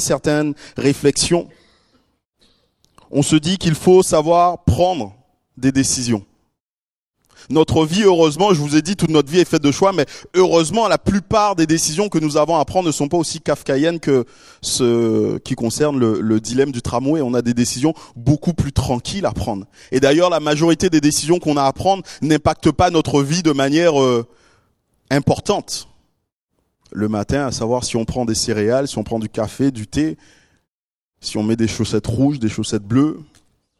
certaines réflexions, on se dit qu'il faut savoir prendre des décisions. Notre vie, heureusement, je vous ai dit, toute notre vie est faite de choix, mais heureusement, la plupart des décisions que nous avons à prendre ne sont pas aussi kafkaïennes que ce qui concerne le, dilemme du tramway. On a des décisions beaucoup plus tranquilles à prendre. Et d'ailleurs, la majorité des décisions qu'on a à prendre n'impactent pas notre vie de manière euh, importante. Le matin, à savoir si on prend des céréales, si on prend du café, du thé, si on met des chaussettes rouges, des chaussettes bleues,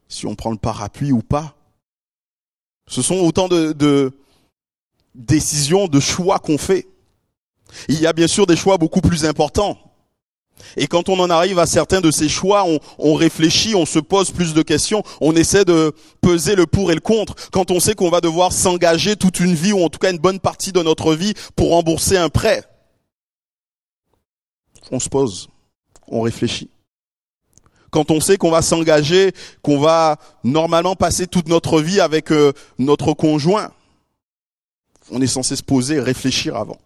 si on prend le parapluie ou pas. Ce sont autant de, décisions, de choix qu'on fait. Il y a bien sûr des choix beaucoup plus importants. Et quand on en arrive à certains de ces choix, on, réfléchit, on se pose plus de questions, on essaie de peser le pour et le contre. Quand on sait qu'on va devoir s'engager toute une vie, ou en tout cas une bonne partie de notre vie, pour rembourser un prêt, on se pose, on réfléchit quand on sait qu'on va s'engager, qu'on va normalement passer toute notre vie avec euh, notre conjoint, on est censé se poser réfléchir avant.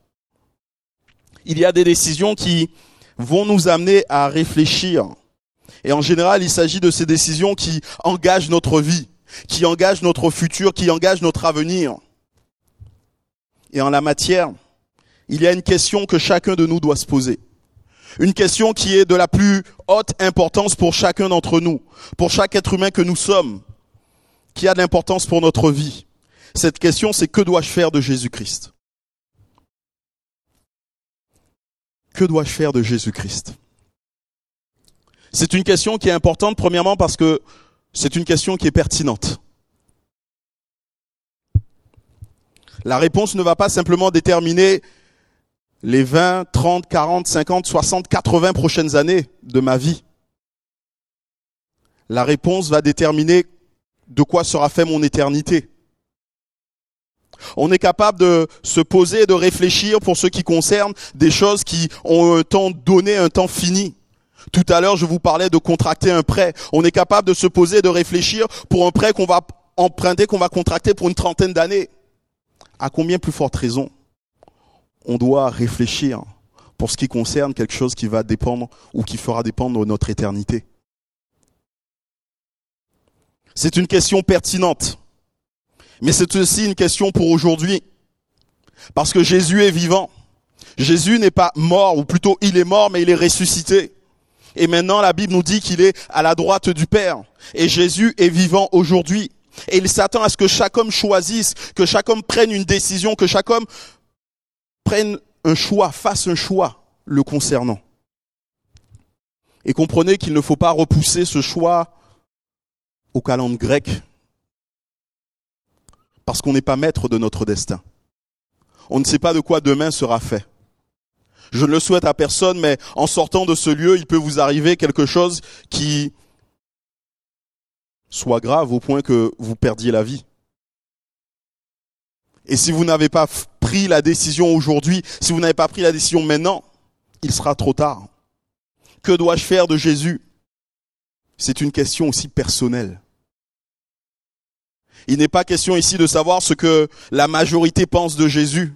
Il y a des décisions qui vont nous amener à réfléchir. Et en général, il s'agit de ces décisions qui engagent notre vie, qui engagent notre futur, qui engagent notre avenir. Et en la matière, il y a une question que chacun de nous doit se poser. Une question qui est de la plus haute importance pour chacun d'entre nous, pour chaque être humain que nous sommes, qui a de l'importance pour notre vie. Cette question, c'est que dois-je faire de Jésus-Christ? Que dois-je faire de Jésus-Christ? C'est une question qui est importante, premièrement parce que c'est une question qui est pertinente. La réponse ne va pas simplement déterminer les 20, 30, 40, 50, 60, 80 prochaines années de ma vie. La réponse va déterminer de quoi sera fait mon éternité. On est capable de se poser et de réfléchir pour ce qui concerne des choses qui ont un temps donné, un temps fini. Tout à l'heure, je vous parlais de contracter un prêt. On est capable de se poser et de réfléchir pour un prêt qu'on va emprunter, qu'on va contracter pour une trentaine d'années. À combien plus forte raison on doit réfléchir pour ce qui concerne quelque chose qui va dépendre ou qui fera dépendre notre éternité. C'est une question pertinente, mais c'est aussi une question pour aujourd'hui, parce que Jésus est vivant. Jésus n'est pas mort, ou plutôt il est mort, mais il est ressuscité. Et maintenant, la Bible nous dit qu'il est à la droite du Père. Et Jésus est vivant aujourd'hui. Et il s'attend à ce que chaque homme choisisse, que chaque homme prenne une décision, que chaque homme prenne un choix, fasse un choix le concernant. Et comprenez qu'il ne faut pas repousser ce choix au calendrier grec, parce qu'on n'est pas maître de notre destin. On ne sait pas de quoi demain sera fait. Je ne le souhaite à personne, mais en sortant de ce lieu, il peut vous arriver quelque chose qui soit grave au point que vous perdiez la vie. Et si vous n'avez pas pris la décision aujourd'hui, si vous n'avez pas pris la décision maintenant, il sera trop tard. Que dois-je faire de Jésus? C'est une question aussi personnelle. Il n'est pas question ici de savoir ce que la majorité pense de Jésus.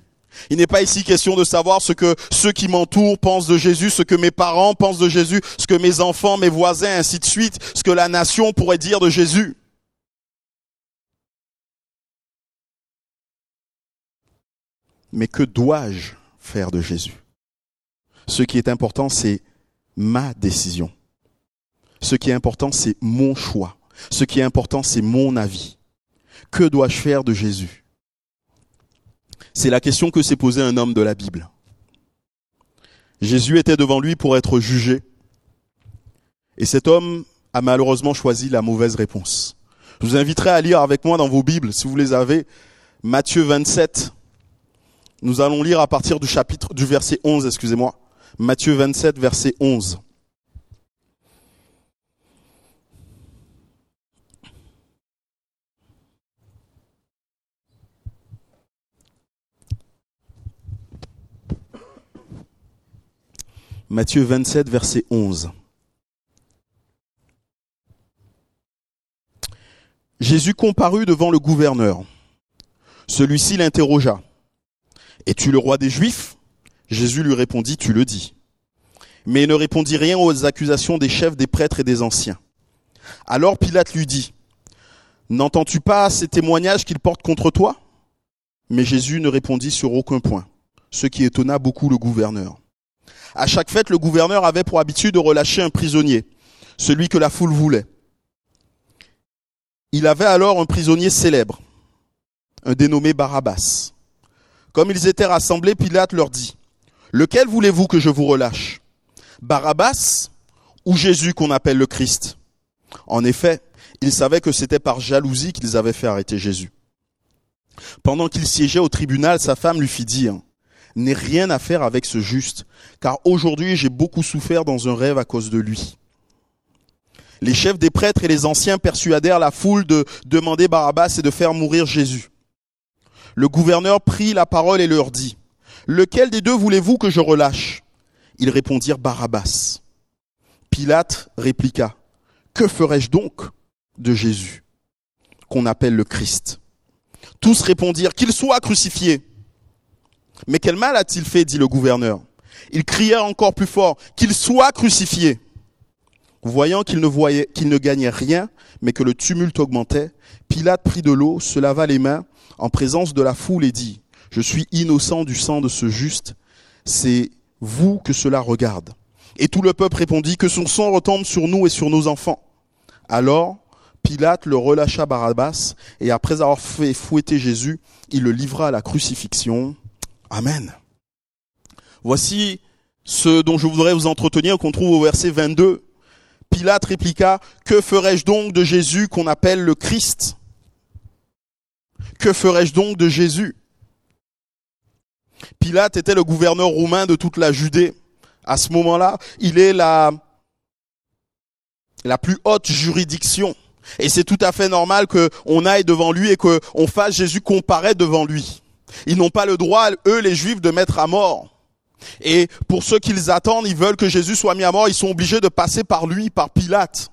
Il n'est pas ici question de savoir ce que ceux qui m'entourent pensent de Jésus, ce que mes parents pensent de Jésus, ce que mes enfants, mes voisins, ainsi de suite, ce que la nation pourrait dire de Jésus. Mais que dois-je faire de Jésus? Ce qui est important, c'est ma décision. Ce qui est important, c'est mon choix. Ce qui est important, c'est mon avis. Que dois-je faire de Jésus? C'est la question que s'est posée un homme de la Bible. Jésus était devant lui pour être jugé. Et cet homme a malheureusement choisi la mauvaise réponse. Je vous inviterai à lire avec moi dans vos Bibles, si vous les avez, Matthieu 27, nous allons lire à partir du chapitre, du verset 11, excusez-moi. Matthieu 27, verset 11. Matthieu 27, verset 11. Jésus comparut devant le gouverneur. Celui-ci l'interrogea. Es-tu le roi des Juifs? Jésus lui répondit, Tu le dis. Mais il ne répondit rien aux accusations des chefs, des prêtres et des anciens. Alors Pilate lui dit, N'entends-tu pas ces témoignages qu'il porte contre toi? Mais Jésus ne répondit sur aucun point, ce qui étonna beaucoup le gouverneur. À chaque fête, le gouverneur avait pour habitude de relâcher un prisonnier, celui que la foule voulait. Il avait alors un prisonnier célèbre, un dénommé Barabbas. Comme ils étaient rassemblés, Pilate leur dit, Lequel voulez-vous que je vous relâche Barabbas ou Jésus qu'on appelle le Christ? En effet, ils savaient que c'était par jalousie qu'ils avaient fait arrêter Jésus. Pendant qu'il siégeait au tribunal, sa femme lui fit dire, N'ai rien à faire avec ce juste, car aujourd'hui j'ai beaucoup souffert dans un rêve à cause de lui. Les chefs des prêtres et les anciens persuadèrent la foule de demander Barabbas et de faire mourir Jésus. Le gouverneur prit la parole et leur dit, Lequel des deux voulez-vous que je relâche? Ils répondirent Barabbas. Pilate répliqua, Que ferai-je donc de Jésus, qu'on appelle le Christ? Tous répondirent, Qu'il soit crucifié. Mais quel mal a-t-il fait dit le gouverneur. Ils crièrent encore plus fort, Qu'il soit crucifié. Voyant qu'il ne voyait, qu'il ne gagnait rien, mais que le tumulte augmentait, Pilate prit de l'eau, se lava les mains en présence de la foule et dit, Je suis innocent du sang de ce juste, c'est vous que cela regarde. Et tout le peuple répondit, Que son sang retombe sur nous et sur nos enfants. Alors Pilate le relâcha Barabbas, et après avoir fait fouetter Jésus, il le livra à la crucifixion. Amen. Voici ce dont je voudrais vous entretenir, qu'on trouve au verset 22. Pilate répliqua, Que ferai-je donc de Jésus qu'on appelle le Christ? Que ferai-je donc de Jésus? Pilate était le gouverneur romain de toute la Judée. À ce moment-là, il est la, la plus haute juridiction. Et c'est tout à fait normal qu'on aille devant lui et qu'on fasse Jésus comparaître devant lui. Ils n'ont pas le droit, eux les juifs, de mettre à mort. Et pour ceux qu'ils attendent, ils veulent que Jésus soit mis à mort, ils sont obligés de passer par lui, par Pilate.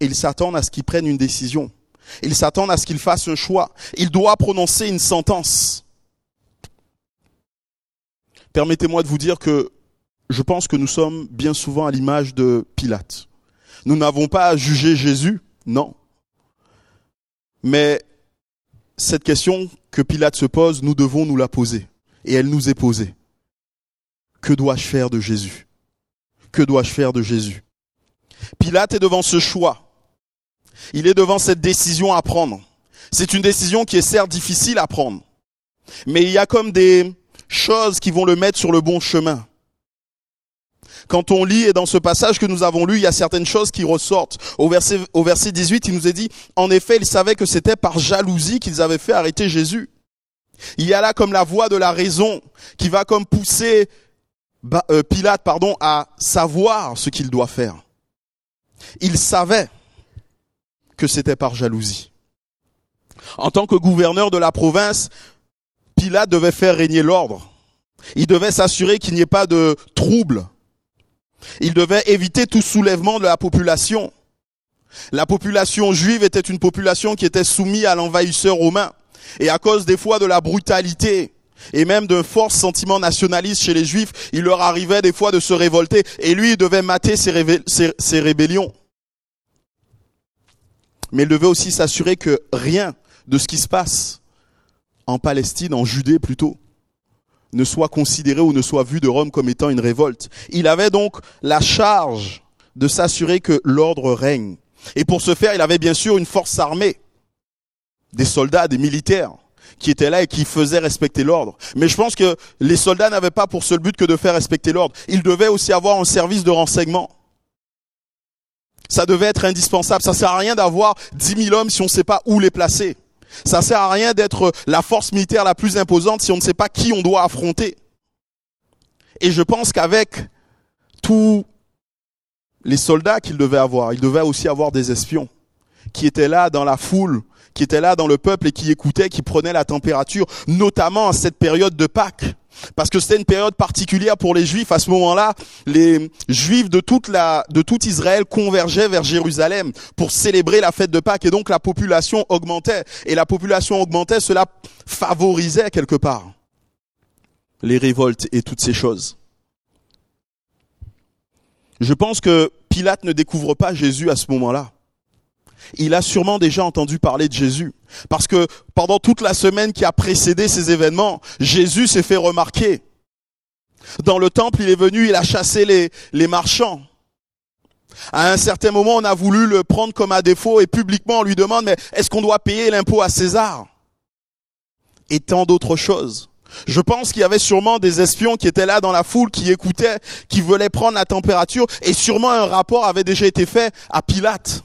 Ils s'attendent à ce qu'il prenne une décision. Ils s'attendent à ce qu'il fasse un choix. Il doit prononcer une sentence. Permettez-moi de vous dire que je pense que nous sommes bien souvent à l'image de Pilate. Nous n'avons pas à juger Jésus, non. Mais cette question que Pilate se pose, nous devons nous la poser. Et elle nous est posée. Que dois-je faire de Jésus? Que dois-je faire de Jésus? Pilate est devant ce choix. Il est devant cette décision à prendre. C'est une décision qui est certes difficile à prendre. Mais il y a comme des choses qui vont le mettre sur le bon chemin. Quand on lit, et dans ce passage que nous avons lu, il y a certaines choses qui ressortent. Au verset, au verset 18, il nous est dit, en effet, ils savaient que c'était par jalousie qu'ils avaient fait arrêter Jésus. Il y a là comme la voix de la raison qui va comme pousser euh, Pilate pardon, à savoir ce qu'il doit faire. Il savait que c'était par jalousie. En tant que gouverneur de la province, Pilate devait faire régner l'ordre. Il devait s'assurer qu'il n'y ait pas de trouble. Il devait éviter tout soulèvement de la population. La population juive était une population qui était soumise à l'envahisseur romain. Et à cause des fois de la brutalité et même d'un fort sentiment nationaliste chez les juifs, il leur arrivait des fois de se révolter et lui il devait mater ses, rébellions. Mais il devait aussi s'assurer que rien de ce qui se passe en Palestine, en Judée plutôt, ne soit considéré ou ne soit vu de Rome comme étant une révolte. Il avait donc la charge de s'assurer que l'ordre règne. Et pour ce faire, il avait bien sûr une force armée, des soldats, des militaires qui étaient là et qui faisaient respecter l'ordre. Mais je pense que les soldats n'avaient pas pour seul but que de faire respecter l'ordre. Ils devaient aussi avoir un service de renseignement. Ça devait être indispensable. Ça sert à rien d'avoir dix mille hommes si on ne sait pas où les placer. Ça sert à rien d'être la force militaire la plus imposante si on ne sait pas qui on doit affronter. Et je pense qu'avec tous les soldats qu'il devait avoir, il devait aussi avoir des espions qui étaient là dans la foule, qui étaient là dans le peuple et qui écoutaient, qui prenaient la température, notamment à cette période de Pâques. Parce que c'était une période particulière pour les Juifs. À ce moment-là, les Juifs de toute de tout Israël convergeaient vers Jérusalem pour célébrer la fête de Pâques. Et donc la population augmentait. Et la population augmentait, cela favorisait quelque part les révoltes et toutes ces choses. Je pense que Pilate ne découvre pas Jésus à ce moment-là. Il a sûrement déjà entendu parler de Jésus. Parce que pendant toute la semaine qui a précédé ces événements, Jésus s'est fait remarquer. Dans le temple, il est venu, il a chassé les, marchands. À un certain moment, on a voulu le prendre comme à défaut et publiquement on lui demande, mais est-ce qu'on doit payer l'impôt à César? Et tant d'autres choses. Je pense qu'il y avait sûrement des espions qui étaient là dans la foule, qui écoutaient, qui voulaient prendre la température, et sûrement un rapport avait déjà été fait à Pilate.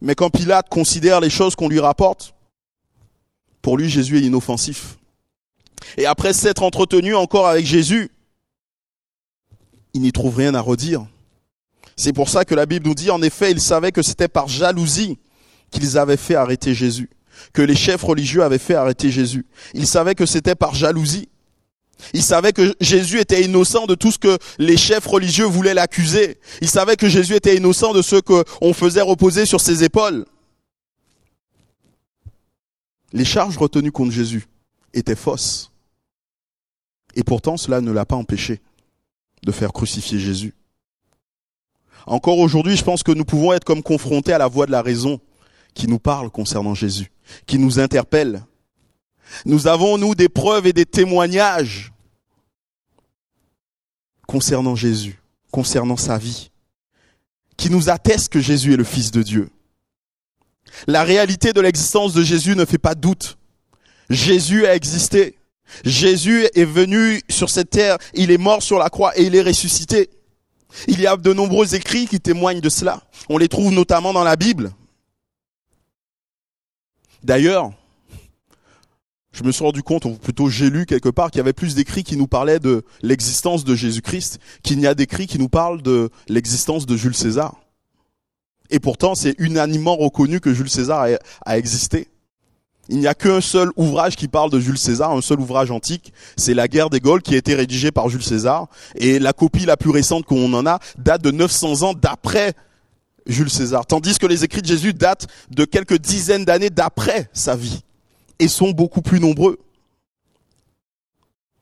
Mais quand Pilate considère les choses qu'on lui rapporte, pour lui Jésus est inoffensif. Et après s'être entretenu encore avec Jésus, il n'y trouve rien à redire. C'est pour ça que la Bible nous dit, en effet, ils savaient que c'était par jalousie qu'ils avaient fait arrêter Jésus, que les chefs religieux avaient fait arrêter Jésus. Ils savaient que c'était par jalousie. Ils savaient que Jésus était innocent de tout ce que les chefs religieux voulaient l'accuser. Ils savaient que Jésus était innocent de ce qu'on faisait reposer sur ses épaules. Les charges retenues contre Jésus étaient fausses. Et pourtant, cela ne l'a pas empêché de faire crucifier Jésus. Encore aujourd'hui, je pense que nous pouvons être comme confrontés à la voix de la raison qui nous parle concernant Jésus, qui nous interpelle. Nous avons, nous, des preuves et des témoignages concernant Jésus, concernant sa vie, qui nous attestent que Jésus est le Fils de Dieu. La réalité de l'existence de Jésus ne fait pas doute. Jésus a existé. Jésus est venu sur cette terre, il est mort sur la croix et il est ressuscité. Il y a de nombreux écrits qui témoignent de cela. On les trouve notamment dans la Bible. D'ailleurs, je me suis rendu compte, ou plutôt j'ai lu quelque part, qu'il y avait plus d'écrits qui nous parlaient de l'existence de Jésus-Christ qu'il n'y a d'écrits qui nous parlent de l'existence de Jules César. Et pourtant, c'est unanimement reconnu que Jules César a, existé. Il n'y a qu'un seul ouvrage qui parle de Jules César, un seul ouvrage antique, c'est La guerre des Gaules qui a été rédigé par Jules César. Et la copie la plus récente qu'on en a date de 900 ans d'après Jules César. Tandis que les écrits de Jésus datent de quelques dizaines d'années d'après sa vie. Et sont beaucoup plus nombreux.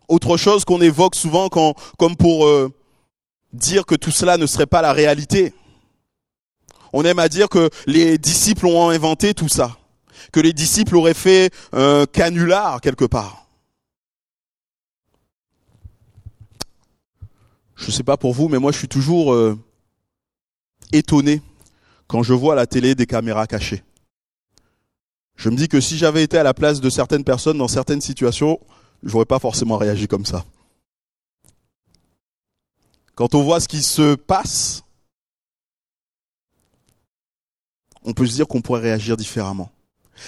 Autre chose qu'on évoque souvent quand, comme pour euh, dire que tout cela ne serait pas la réalité. On aime à dire que les disciples ont inventé tout ça que les disciples auraient fait un canular quelque part. Je ne sais pas pour vous, mais moi je suis toujours euh, étonné quand je vois à la télé des caméras cachées. Je me dis que si j'avais été à la place de certaines personnes dans certaines situations, j'aurais pas forcément réagi comme ça. Quand on voit ce qui se passe, on peut se dire qu'on pourrait réagir différemment.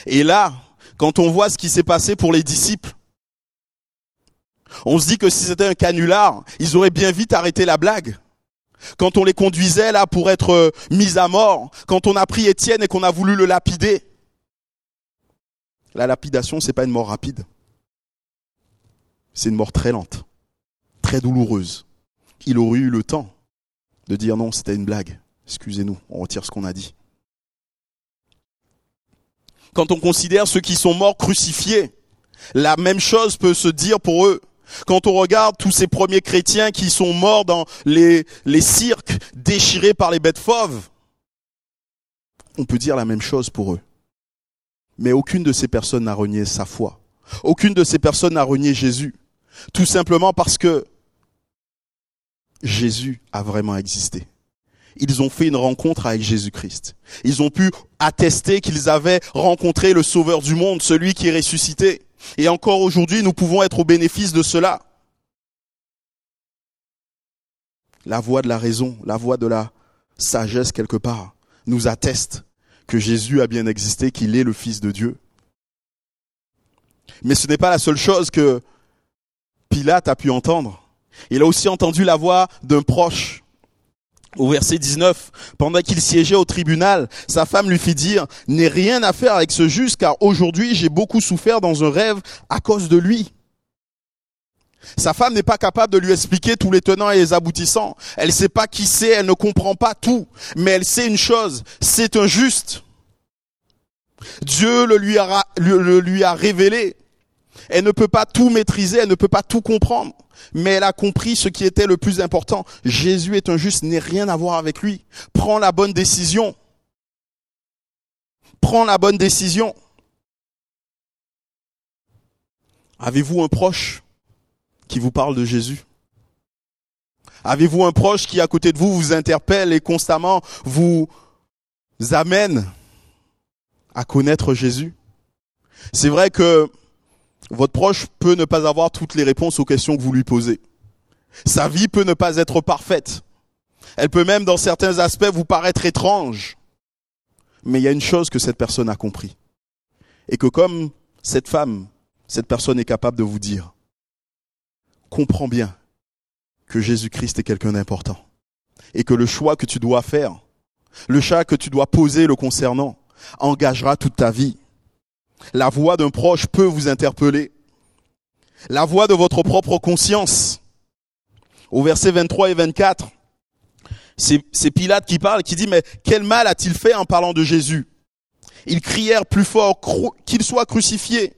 Et là, quand on voit ce qui s'est passé pour les disciples, on se dit que si c'était un canular, ils auraient bien vite arrêté la blague. Quand on les conduisait là pour être euh, mis à mort, quand on a pris Étienne et qu'on a voulu le lapider, la lapidation, c'est pas une mort rapide. C'est une mort très lente, très douloureuse. Il aurait eu le temps de dire non, c'était une blague. Excusez-nous, on retire ce qu'on a dit quand on considère ceux qui sont morts crucifiés, la même chose peut se dire pour eux. Quand on regarde tous ces premiers chrétiens qui sont morts dans les, les cirques déchirés par les bêtes fauves, on peut dire la même chose pour eux. Mais aucune de ces personnes n'a renié sa foi. Aucune de ces personnes n'a renié Jésus. Tout simplement parce que Jésus a vraiment existé ils ont fait une rencontre avec Jésus-Christ. Ils ont pu attester qu'ils avaient rencontré le Sauveur du monde, celui qui est ressuscité. Et encore aujourd'hui, nous pouvons être au bénéfice de cela. La voix de la raison, la voix de la sagesse quelque part, nous atteste que Jésus a bien existé, qu'il est le Fils de Dieu. Mais ce n'est pas la seule chose que Pilate a pu entendre. Il a aussi entendu la voix d'un proche au verset 19, pendant qu'il siégeait au tribunal, sa femme lui fit dire, n'ai rien à faire avec ce juste, car aujourd'hui j'ai beaucoup souffert dans un rêve à cause de lui. Sa femme n'est pas capable de lui expliquer tous les tenants et les aboutissants. Elle ne sait pas qui c'est, elle ne comprend pas tout. Mais elle sait une chose, c'est un juste. Dieu le lui a, révélé. Elle ne peut pas tout maîtriser, elle ne peut pas tout comprendre, mais elle a compris ce qui était le plus important. Jésus est un juste, n'est rien à voir avec lui. Prends la bonne décision. Prends la bonne décision. Avez-vous un proche? Qui vous parle de Jésus Avez-vous un proche qui à côté de vous vous interpelle et constamment vous amène à connaître Jésus? C'est vrai que votre proche peut ne pas avoir toutes les réponses aux questions que vous lui posez. Sa vie peut ne pas être parfaite. Elle peut même dans certains aspects vous paraître étrange. Mais il y a une chose que cette personne a compris. Et que comme cette femme, cette personne est capable de vous dire, comprends bien que Jésus-Christ est quelqu'un d'important. Et que le choix que tu dois faire, le choix que tu dois poser le concernant, engagera toute ta vie. La voix d'un proche peut vous interpeller. La voix de votre propre conscience. Au verset 23 et 24, c'est Pilate qui parle, qui dit, mais quel mal a-t-il fait en parlant de Jésus? Ils crièrent plus fort qu'il soit crucifié.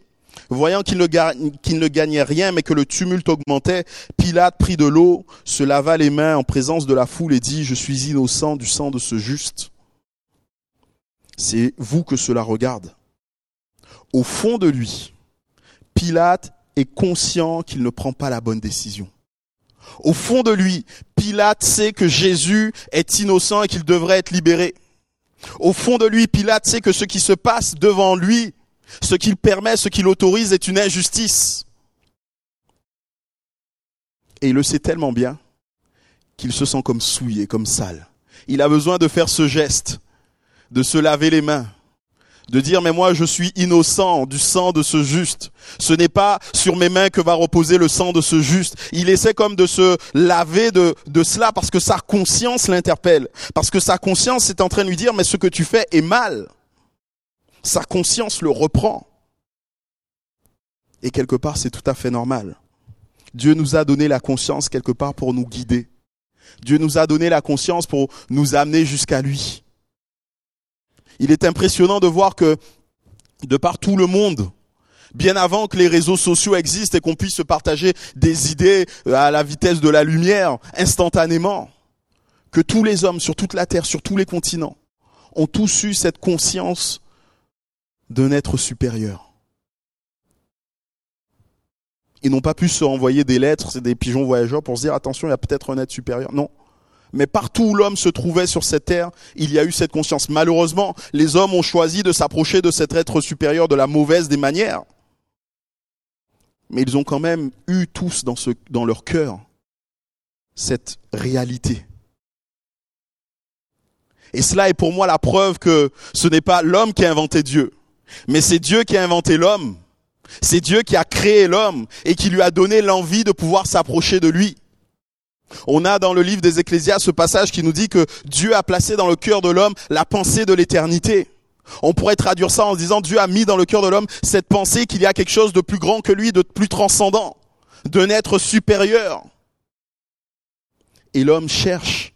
Voyant qu'il ne, gagnait rien, mais que le tumulte augmentait, Pilate prit de l'eau, se lava les mains en présence de la foule et dit, je suis innocent du sang de ce juste. C'est vous que cela regarde. Au fond de lui, Pilate est conscient qu'il ne prend pas la bonne décision. Au fond de lui, Pilate sait que Jésus est innocent et qu'il devrait être libéré. Au fond de lui, Pilate sait que ce qui se passe devant lui ce qu'il permet, ce qu'il autorise est une injustice. Et il le sait tellement bien qu'il se sent comme souillé, comme sale. Il a besoin de faire ce geste, de se laver les mains, de dire mais moi je suis innocent du sang de ce juste. Ce n'est pas sur mes mains que va reposer le sang de ce juste. Il essaie comme de se laver de, de cela parce que sa conscience l'interpelle. Parce que sa conscience est en train de lui dire mais ce que tu fais est mal sa conscience le reprend. Et quelque part, c'est tout à fait normal. Dieu nous a donné la conscience quelque part pour nous guider. Dieu nous a donné la conscience pour nous amener jusqu'à lui. Il est impressionnant de voir que de par tout le monde, bien avant que les réseaux sociaux existent et qu'on puisse se partager des idées à la vitesse de la lumière instantanément, que tous les hommes sur toute la terre, sur tous les continents, ont tous eu cette conscience d'un être supérieur. Ils n'ont pas pu se envoyer des lettres, c'est des pigeons voyageurs pour se dire attention, il y a peut-être un être supérieur. Non. Mais partout où l'homme se trouvait sur cette terre, il y a eu cette conscience. Malheureusement, les hommes ont choisi de s'approcher de cet être supérieur de la mauvaise des manières. Mais ils ont quand même eu tous dans, dans leur cœur cette réalité. Et cela est pour moi la preuve que ce n'est pas l'homme qui a inventé Dieu. Mais c'est Dieu qui a inventé l'homme. C'est Dieu qui a créé l'homme et qui lui a donné l'envie de pouvoir s'approcher de lui. On a dans le livre des Ecclésiastes ce passage qui nous dit que Dieu a placé dans le cœur de l'homme la pensée de l'éternité. On pourrait traduire ça en disant Dieu a mis dans le cœur de l'homme cette pensée qu'il y a quelque chose de plus grand que lui, de plus transcendant, d'un être supérieur. Et l'homme cherche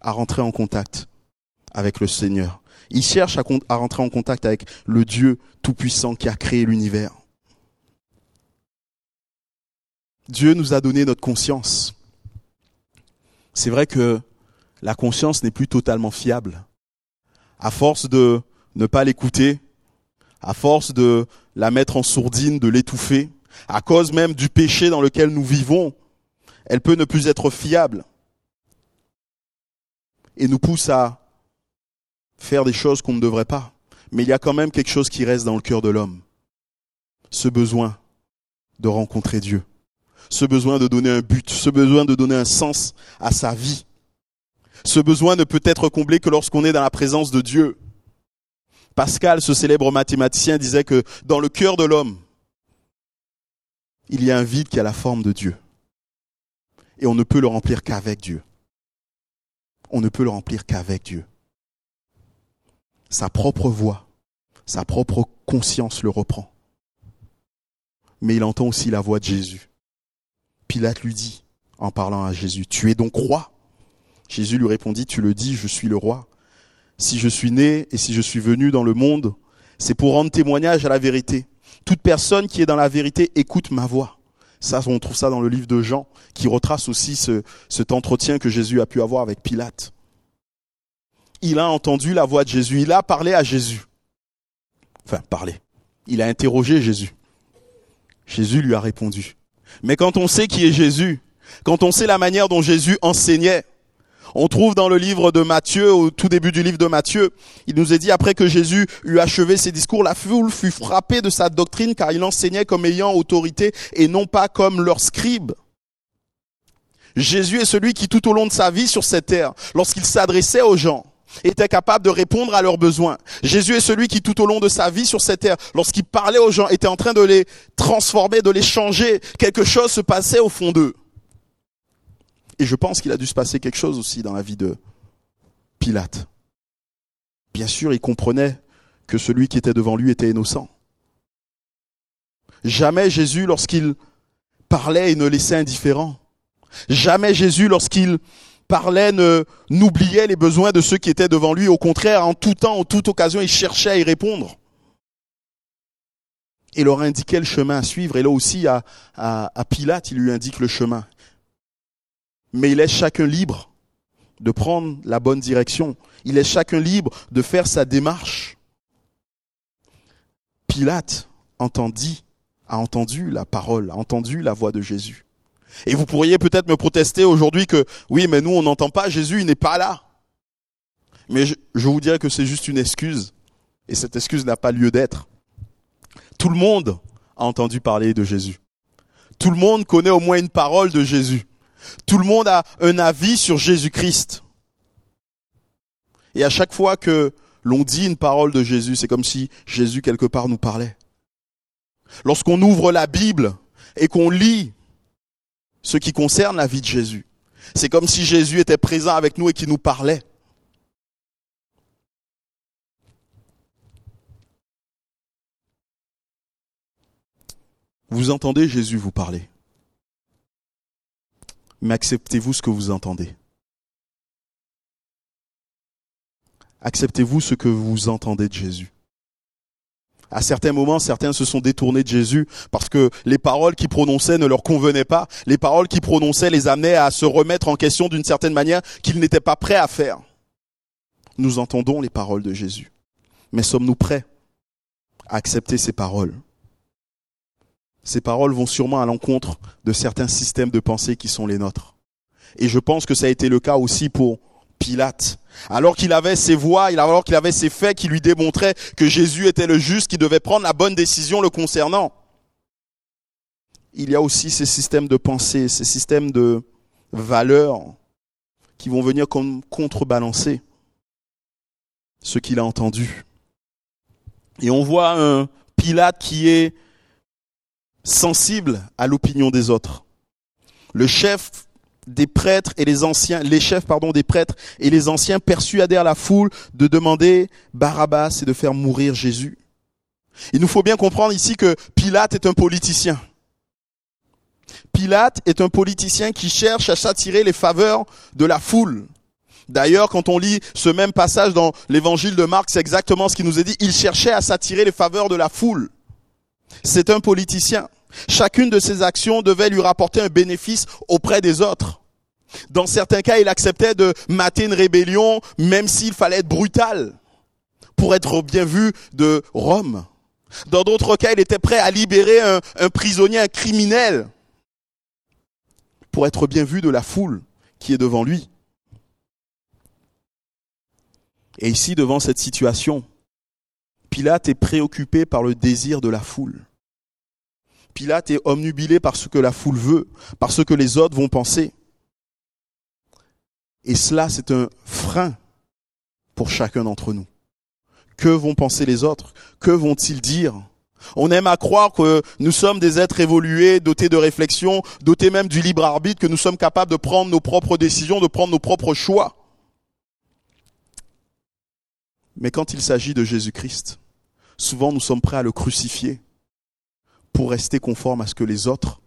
à rentrer en contact avec le Seigneur. Il cherche à, rentrer en contact avec le Dieu Tout-Puissant qui a créé l'univers. Dieu nous a donné notre conscience. C'est vrai que la conscience n'est plus totalement fiable. À force de ne pas l'écouter, à force de la mettre en sourdine, de l'étouffer, à cause même du péché dans lequel nous vivons, elle peut ne plus être fiable et nous pousse à faire des choses qu'on ne devrait pas. Mais il y a quand même quelque chose qui reste dans le cœur de l'homme. Ce besoin de rencontrer Dieu. Ce besoin de donner un but. Ce besoin de donner un sens à sa vie. Ce besoin ne peut être comblé que lorsqu'on est dans la présence de Dieu. Pascal, ce célèbre mathématicien, disait que dans le cœur de l'homme, il y a un vide qui a la forme de Dieu. Et on ne peut le remplir qu'avec Dieu. On ne peut le remplir qu'avec Dieu sa propre voix, sa propre conscience le reprend. Mais il entend aussi la voix de Jésus. Pilate lui dit, en parlant à Jésus, Tu es donc roi? Jésus lui répondit, Tu le dis, je suis le roi. Si je suis né et si je suis venu dans le monde, c'est pour rendre témoignage à la vérité. Toute personne qui est dans la vérité écoute ma voix. Ça, on trouve ça dans le livre de Jean, qui retrace aussi ce, cet entretien que Jésus a pu avoir avec Pilate. Il a entendu la voix de Jésus, il a parlé à Jésus. Enfin, parlé. Il a interrogé Jésus. Jésus lui a répondu. Mais quand on sait qui est Jésus, quand on sait la manière dont Jésus enseignait, on trouve dans le livre de Matthieu, au tout début du livre de Matthieu, il nous est dit, après que Jésus eut achevé ses discours, la foule fut frappée de sa doctrine car il enseignait comme ayant autorité et non pas comme leur scribe. Jésus est celui qui tout au long de sa vie sur cette terre, lorsqu'il s'adressait aux gens, était capable de répondre à leurs besoins. Jésus est celui qui tout au long de sa vie sur cette terre, lorsqu'il parlait aux gens, était en train de les transformer, de les changer. Quelque chose se passait au fond d'eux. Et je pense qu'il a dû se passer quelque chose aussi dans la vie de Pilate. Bien sûr, il comprenait que celui qui était devant lui était innocent. Jamais Jésus, lorsqu'il parlait, ne laissait indifférent. Jamais Jésus, lorsqu'il parlait, n'oubliait les besoins de ceux qui étaient devant lui. Au contraire, en tout temps, en toute occasion, il cherchait à y répondre. Et leur indiquait le chemin à suivre. Et là aussi, à, à Pilate, il lui indique le chemin mais il laisse chacun libre de prendre la bonne direction. Il laisse chacun libre de faire sa démarche. Pilate entendit, a entendu la parole, a entendu la voix de Jésus. Et vous pourriez peut-être me protester aujourd'hui que oui, mais nous on n'entend pas Jésus, il n'est pas là. Mais je, vous dirais que c'est juste une excuse. Et cette excuse n'a pas lieu d'être. Tout le monde a entendu parler de Jésus. Tout le monde connaît au moins une parole de Jésus. Tout le monde a un avis sur Jésus-Christ. Et à chaque fois que l'on dit une parole de Jésus, c'est comme si Jésus quelque part nous parlait. Lorsqu'on ouvre la Bible et qu'on lit ce qui concerne la vie de Jésus, c'est comme si Jésus était présent avec nous et qui nous parlait. Vous entendez Jésus vous parler. Mais acceptez-vous ce que vous entendez. Acceptez-vous ce que vous entendez de Jésus à certains moments, certains se sont détournés de Jésus parce que les paroles qu'il prononçait ne leur convenaient pas. Les paroles qu'il prononçait les amenaient à se remettre en question d'une certaine manière qu'ils n'étaient pas prêts à faire. Nous entendons les paroles de Jésus. Mais sommes-nous prêts à accepter ces paroles? Ces paroles vont sûrement à l'encontre de certains systèmes de pensée qui sont les nôtres. Et je pense que ça a été le cas aussi pour Pilate. Alors qu'il avait ses voix, alors qu'il avait ses faits qui lui démontraient que Jésus était le juste, qui devait prendre la bonne décision le concernant. Il y a aussi ces systèmes de pensée, ces systèmes de valeurs qui vont venir comme contrebalancer ce qu'il a entendu. Et on voit un Pilate qui est sensible à l'opinion des autres. Le chef des prêtres et les anciens, les chefs pardon des prêtres et les anciens persuadèrent la foule de demander Barabbas et de faire mourir Jésus. Il nous faut bien comprendre ici que Pilate est un politicien. Pilate est un politicien qui cherche à s'attirer les faveurs de la foule. D'ailleurs, quand on lit ce même passage dans l'évangile de Marc, c'est exactement ce qui nous est dit. Il cherchait à s'attirer les faveurs de la foule. C'est un politicien. Chacune de ses actions devait lui rapporter un bénéfice auprès des autres. Dans certains cas, il acceptait de mater une rébellion, même s'il fallait être brutal, pour être bien vu de Rome. Dans d'autres cas, il était prêt à libérer un, prisonnier, un criminel, pour être bien vu de la foule qui est devant lui. Et ici, devant cette situation, Pilate est préoccupé par le désir de la foule. Pilate est omnubilé par ce que la foule veut, par ce que les autres vont penser. Et cela, c'est un frein pour chacun d'entre nous. Que vont penser les autres? Que vont-ils dire? On aime à croire que nous sommes des êtres évolués, dotés de réflexion, dotés même du libre arbitre, que nous sommes capables de prendre nos propres décisions, de prendre nos propres choix. Mais quand il s'agit de Jésus-Christ, souvent nous sommes prêts à le crucifier, pour rester conforme à ce que les autres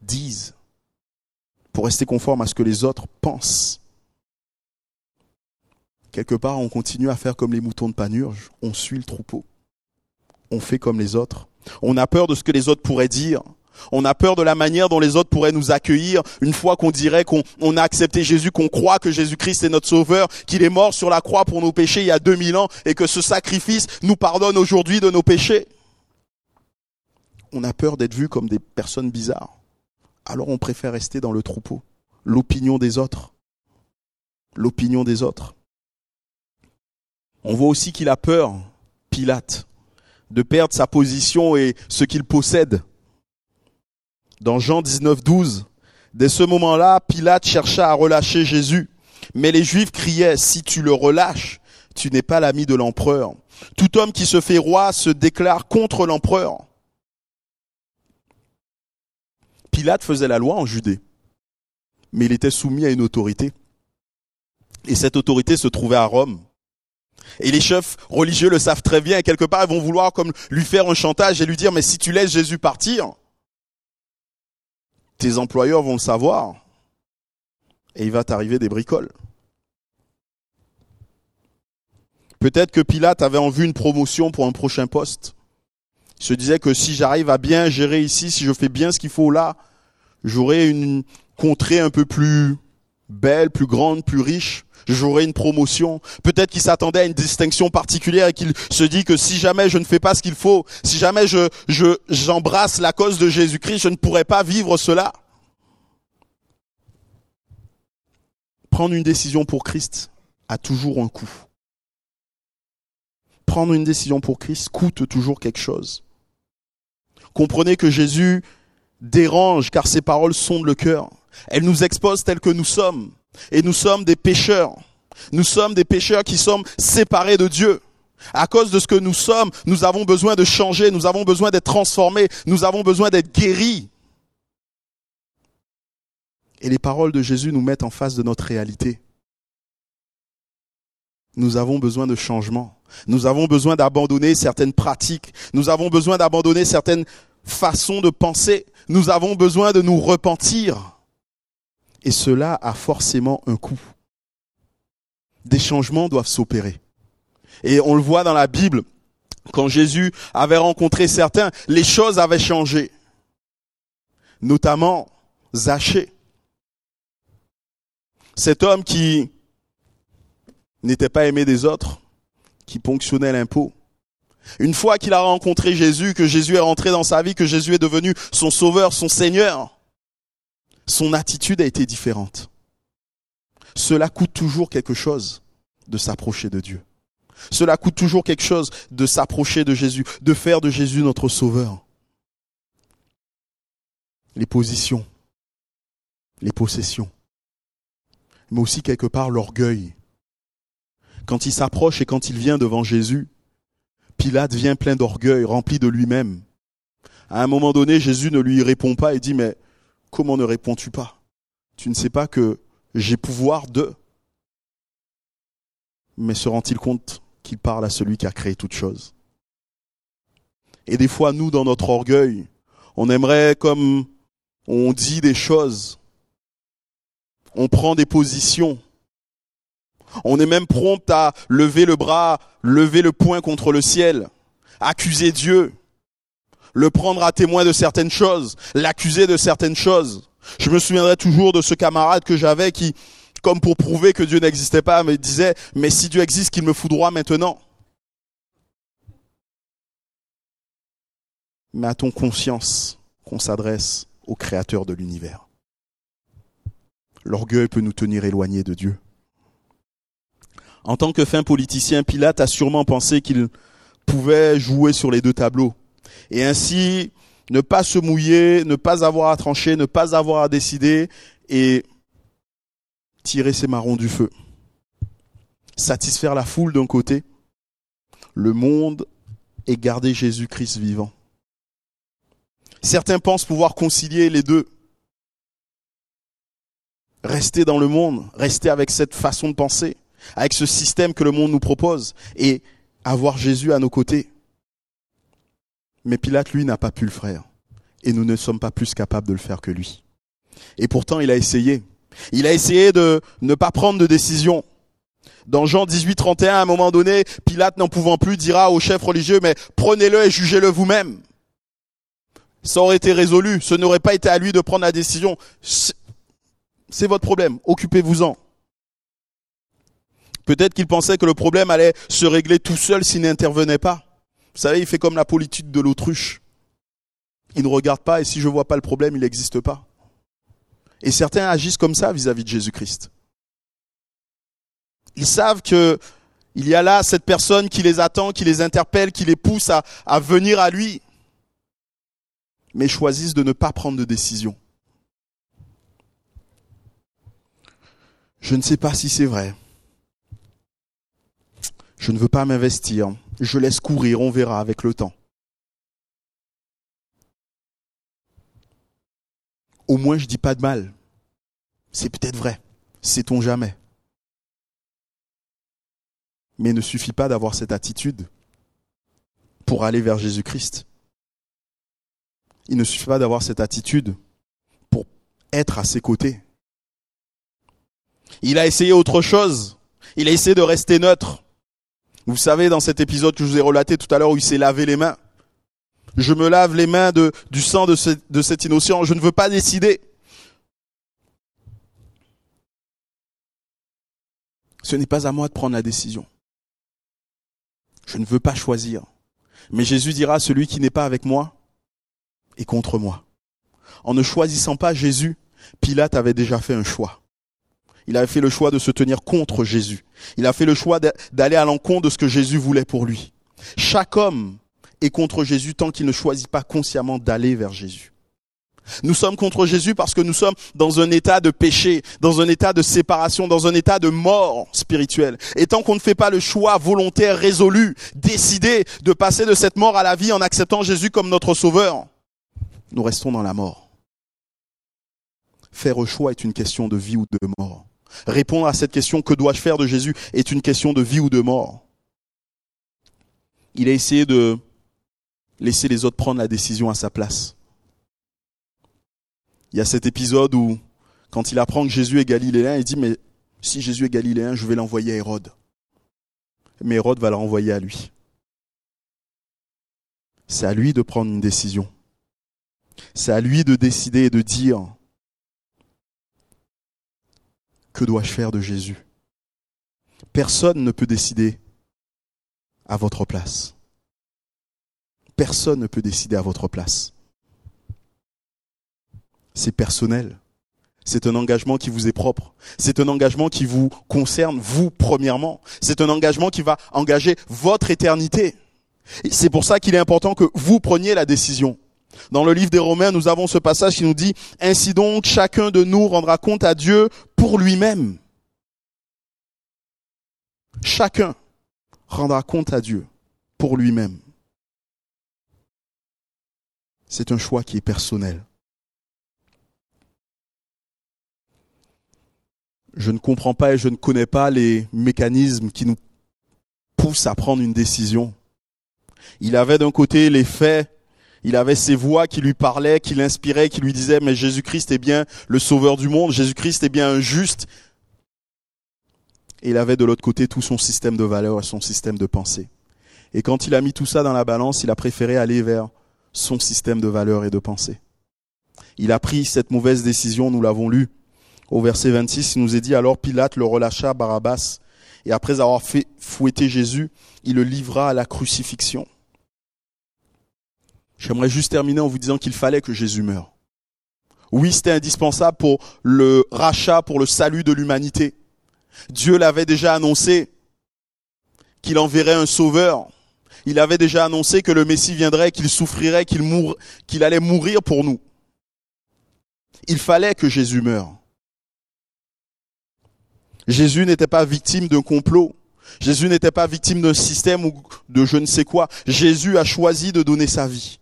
disent, pour rester conforme à ce que les autres pensent. Quelque part, on continue à faire comme les moutons de Panurge, on suit le troupeau. on fait comme les autres. On a peur de ce que les autres pourraient dire. On a peur de la manière dont les autres pourraient nous accueillir une fois qu'on dirait qu'on a accepté Jésus, qu'on croit que Jésus-Christ est notre sauveur, qu'il est mort sur la croix pour nos péchés il y a 2000 ans et que ce sacrifice nous pardonne aujourd'hui de nos péchés. On a peur d'être vu comme des personnes bizarres. Alors on préfère rester dans le troupeau. L'opinion des autres. L'opinion des autres. On voit aussi qu'il a peur, Pilate, de perdre sa position et ce qu'il possède dans Jean 19, 12. Dès ce moment-là, Pilate chercha à relâcher Jésus. Mais les Juifs criaient, si tu le relâches, tu n'es pas l'ami de l'empereur. Tout homme qui se fait roi se déclare contre l'empereur. Pilate faisait la loi en Judée, mais il était soumis à une autorité. Et cette autorité se trouvait à Rome. Et les chefs religieux le savent très bien, et quelque part, ils vont vouloir comme lui faire un chantage et lui dire, mais si tu laisses Jésus partir, tes employeurs vont le savoir et il va t'arriver des bricoles. Peut-être que Pilate avait en vue une promotion pour un prochain poste. Il se disait que si j'arrive à bien gérer ici, si je fais bien ce qu'il faut là, j'aurai une contrée un peu plus belle, plus grande, plus riche. J'aurai une promotion. Peut-être qu'il s'attendait à une distinction particulière et qu'il se dit que si jamais je ne fais pas ce qu'il faut, si jamais je, je, j'embrasse la cause de Jésus-Christ, je ne pourrai pas vivre cela. Prendre une décision pour Christ a toujours un coût. Prendre une décision pour Christ coûte toujours quelque chose. Comprenez que Jésus dérange car ses paroles sondent le cœur. Elles nous exposent tels que nous sommes. Et nous sommes des pécheurs. Nous sommes des pécheurs qui sommes séparés de Dieu. À cause de ce que nous sommes, nous avons besoin de changer, nous avons besoin d'être transformés, nous avons besoin d'être guéris. Et les paroles de Jésus nous mettent en face de notre réalité. Nous avons besoin de changement. Nous avons besoin d'abandonner certaines pratiques. Nous avons besoin d'abandonner certaines façons de penser. Nous avons besoin de nous repentir. Et cela a forcément un coût. Des changements doivent s'opérer. Et on le voit dans la Bible, quand Jésus avait rencontré certains, les choses avaient changé. Notamment Zachée. Cet homme qui n'était pas aimé des autres, qui ponctionnait l'impôt. Une fois qu'il a rencontré Jésus, que Jésus est rentré dans sa vie, que Jésus est devenu son sauveur, son Seigneur, son attitude a été différente. Cela coûte toujours quelque chose de s'approcher de Dieu. Cela coûte toujours quelque chose de s'approcher de Jésus, de faire de Jésus notre sauveur. Les positions, les possessions, mais aussi quelque part l'orgueil. Quand il s'approche et quand il vient devant Jésus, Pilate vient plein d'orgueil, rempli de lui-même. À un moment donné, Jésus ne lui répond pas et dit, mais Comment ne réponds-tu pas? Tu ne sais pas que j'ai pouvoir de. Mais se rend-il compte qu'il parle à celui qui a créé toute chose Et des fois, nous, dans notre orgueil, on aimerait, comme on dit des choses, on prend des positions, on est même prompt à lever le bras, lever le poing contre le ciel, accuser Dieu le prendre à témoin de certaines choses, l'accuser de certaines choses. Je me souviendrai toujours de ce camarade que j'avais qui, comme pour prouver que Dieu n'existait pas, me disait, mais si Dieu existe, qu'il me foudroie maintenant. Mais a-t-on conscience qu'on s'adresse au Créateur de l'univers L'orgueil peut nous tenir éloignés de Dieu. En tant que fin politicien, Pilate a sûrement pensé qu'il pouvait jouer sur les deux tableaux et ainsi ne pas se mouiller, ne pas avoir à trancher, ne pas avoir à décider et tirer ses marrons du feu. Satisfaire la foule d'un côté, le monde et garder Jésus-Christ vivant. Certains pensent pouvoir concilier les deux. Rester dans le monde, rester avec cette façon de penser, avec ce système que le monde nous propose et avoir Jésus à nos côtés. Mais Pilate, lui, n'a pas pu le faire. Et nous ne sommes pas plus capables de le faire que lui. Et pourtant, il a essayé. Il a essayé de ne pas prendre de décision. Dans Jean 18, 31, à un moment donné, Pilate n'en pouvant plus dira au chef religieux, mais prenez-le et jugez-le vous-même. Ça aurait été résolu. Ce n'aurait pas été à lui de prendre la décision. C'est votre problème. Occupez-vous-en. Peut-être qu'il pensait que le problème allait se régler tout seul s'il n'intervenait pas. Vous savez, il fait comme la politique de l'autruche. Il ne regarde pas et si je vois pas le problème, il n'existe pas. Et certains agissent comme ça vis-à-vis de Jésus-Christ. Ils savent que il y a là cette personne qui les attend, qui les interpelle, qui les pousse à venir à lui, mais choisissent de ne pas prendre de décision. Je ne sais pas si c'est vrai. Je ne veux pas m'investir. Je laisse courir, on verra avec le temps. Au moins, je dis pas de mal. C'est peut-être vrai. Sait-on jamais. Mais il ne suffit pas d'avoir cette attitude pour aller vers Jésus-Christ. Il ne suffit pas d'avoir cette attitude pour être à ses côtés. Il a essayé autre chose. Il a essayé de rester neutre. Vous savez, dans cet épisode que je vous ai relaté tout à l'heure où il s'est lavé les mains, je me lave les mains de, du sang de, de cet innocent, je ne veux pas décider. Ce n'est pas à moi de prendre la décision. Je ne veux pas choisir. Mais Jésus dira, celui qui n'est pas avec moi est contre moi. En ne choisissant pas Jésus, Pilate avait déjà fait un choix. Il avait fait le choix de se tenir contre Jésus. Il a fait le choix d'aller à l'encontre de ce que Jésus voulait pour lui. Chaque homme est contre Jésus tant qu'il ne choisit pas consciemment d'aller vers Jésus. Nous sommes contre Jésus parce que nous sommes dans un état de péché, dans un état de séparation, dans un état de mort spirituelle. Et tant qu'on ne fait pas le choix volontaire, résolu, décidé de passer de cette mort à la vie en acceptant Jésus comme notre sauveur, nous restons dans la mort. Faire un choix est une question de vie ou de mort. Répondre à cette question, que dois-je faire de Jésus, est une question de vie ou de mort. Il a essayé de laisser les autres prendre la décision à sa place. Il y a cet épisode où, quand il apprend que Jésus est galiléen, il dit, mais si Jésus est galiléen, je vais l'envoyer à Hérode. Mais Hérode va le renvoyer à lui. C'est à lui de prendre une décision. C'est à lui de décider et de dire, que dois-je faire de Jésus? Personne ne peut décider à votre place. Personne ne peut décider à votre place. C'est personnel. C'est un engagement qui vous est propre. C'est un engagement qui vous concerne, vous, premièrement. C'est un engagement qui va engager votre éternité. C'est pour ça qu'il est important que vous preniez la décision. Dans le livre des Romains, nous avons ce passage qui nous dit, Ainsi donc, chacun de nous rendra compte à Dieu pour lui-même. Chacun rendra compte à Dieu pour lui-même. C'est un choix qui est personnel. Je ne comprends pas et je ne connais pas les mécanismes qui nous poussent à prendre une décision. Il avait d'un côté les faits il avait ses voix qui lui parlaient, qui l'inspiraient, qui lui disaient, mais Jésus-Christ est bien le sauveur du monde, Jésus-Christ est bien un juste. Et il avait de l'autre côté tout son système de valeurs et son système de pensée. Et quand il a mis tout ça dans la balance, il a préféré aller vers son système de valeurs et de pensée. Il a pris cette mauvaise décision, nous l'avons lu. Au verset 26, il nous est dit, alors Pilate le relâcha Barabbas, et après avoir fait fouetter Jésus, il le livra à la crucifixion. J'aimerais juste terminer en vous disant qu'il fallait que Jésus meure. Oui, c'était indispensable pour le rachat, pour le salut de l'humanité. Dieu l'avait déjà annoncé qu'il enverrait un sauveur. Il avait déjà annoncé que le Messie viendrait, qu'il souffrirait, qu'il qu'il allait mourir pour nous. Il fallait que Jésus meure. Jésus n'était pas victime d'un complot. Jésus n'était pas victime d'un système ou de je ne sais quoi. Jésus a choisi de donner sa vie.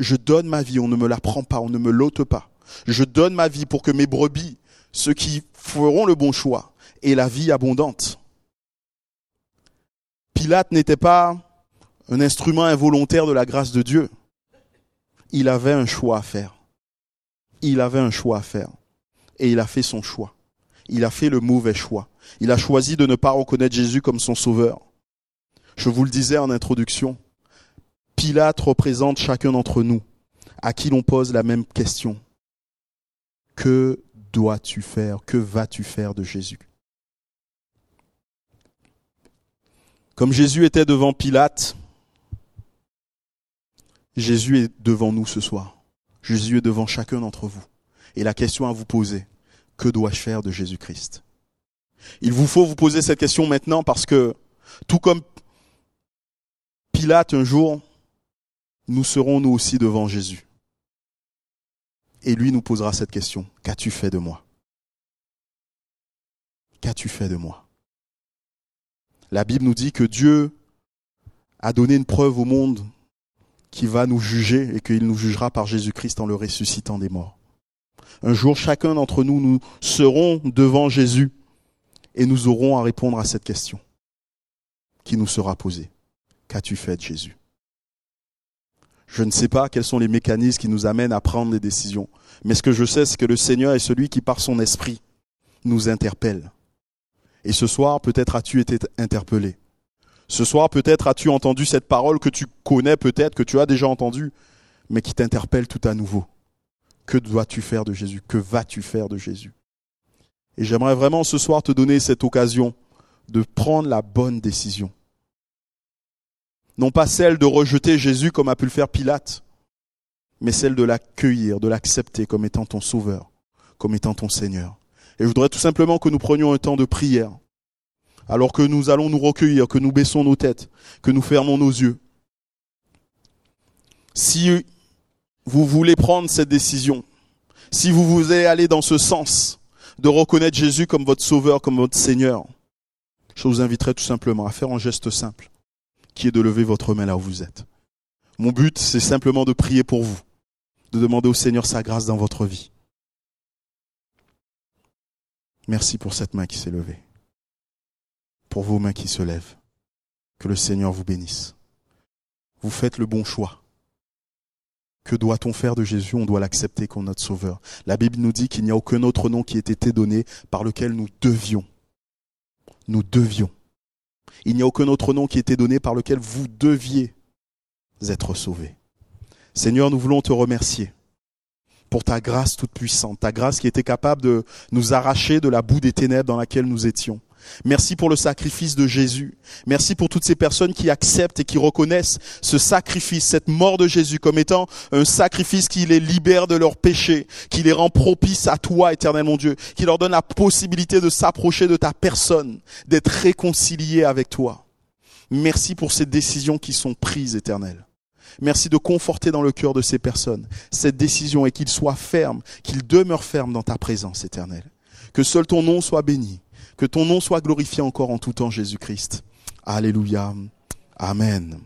Je donne ma vie, on ne me la prend pas, on ne me l'ôte pas. Je donne ma vie pour que mes brebis, ceux qui feront le bon choix, aient la vie abondante. Pilate n'était pas un instrument involontaire de la grâce de Dieu. Il avait un choix à faire. Il avait un choix à faire. Et il a fait son choix. il a fait le mauvais choix. Il a choisi de ne pas reconnaître Jésus comme son sauveur. Je vous le disais en introduction, Pilate représente chacun d'entre nous, à qui l'on pose la même question. Que dois-tu faire? Que vas-tu faire de Jésus? Comme Jésus était devant Pilate, Jésus est devant nous ce soir. Jésus est devant chacun d'entre vous. Et la question à vous poser, que dois-je faire de Jésus-Christ? Il vous faut vous poser cette question maintenant parce que, tout comme Pilate un jour, nous serons nous aussi devant Jésus. Et lui nous posera cette question, qu'as-tu fait de moi? Qu'as-tu fait de moi? La Bible nous dit que Dieu a donné une preuve au monde qui va nous juger et qu'il nous jugera par Jésus-Christ en le ressuscitant des morts. Un jour, chacun d'entre nous, nous serons devant Jésus et nous aurons à répondre à cette question qui nous sera posée. Qu'as-tu fait de Jésus? Je ne sais pas quels sont les mécanismes qui nous amènent à prendre des décisions, mais ce que je sais, c'est que le Seigneur est celui qui, par son esprit, nous interpelle. Et ce soir, peut-être as-tu été interpellé. Ce soir, peut-être as-tu entendu cette parole que tu connais peut-être, que tu as déjà entendue, mais qui t'interpelle tout à nouveau. Que dois-tu faire de Jésus? Que vas-tu faire de Jésus? Et j'aimerais vraiment ce soir te donner cette occasion de prendre la bonne décision. Non pas celle de rejeter Jésus comme a pu le faire Pilate, mais celle de l'accueillir, de l'accepter comme étant ton sauveur, comme étant ton Seigneur. Et je voudrais tout simplement que nous prenions un temps de prière alors que nous allons nous recueillir, que nous baissons nos têtes, que nous fermons nos yeux. Si vous voulez prendre cette décision, si vous voulez aller dans ce sens de reconnaître Jésus comme votre sauveur, comme votre Seigneur, je vous inviterai tout simplement à faire un geste simple, qui est de lever votre main là où vous êtes. Mon but, c'est simplement de prier pour vous, de demander au Seigneur sa grâce dans votre vie. Merci pour cette main qui s'est levée pour vos mains qui se lèvent. Que le Seigneur vous bénisse. Vous faites le bon choix. Que doit-on faire de Jésus? On doit l'accepter comme notre Sauveur. La Bible nous dit qu'il n'y a aucun autre nom qui ait été donné par lequel nous devions. Nous devions. Il n'y a aucun autre nom qui ait été donné par lequel vous deviez être sauvés. Seigneur, nous voulons te remercier pour ta grâce toute puissante, ta grâce qui était capable de nous arracher de la boue des ténèbres dans laquelle nous étions, Merci pour le sacrifice de Jésus. Merci pour toutes ces personnes qui acceptent et qui reconnaissent ce sacrifice, cette mort de Jésus comme étant un sacrifice qui les libère de leurs péchés, qui les rend propices à toi, éternel mon Dieu, qui leur donne la possibilité de s'approcher de ta personne, d'être réconciliés avec toi. Merci pour ces décisions qui sont prises, éternel. Merci de conforter dans le cœur de ces personnes cette décision et qu'ils soient fermes, qu'ils demeurent fermes dans ta présence, éternelle. Que seul ton nom soit béni. Que ton nom soit glorifié encore en tout temps, Jésus-Christ. Alléluia. Amen.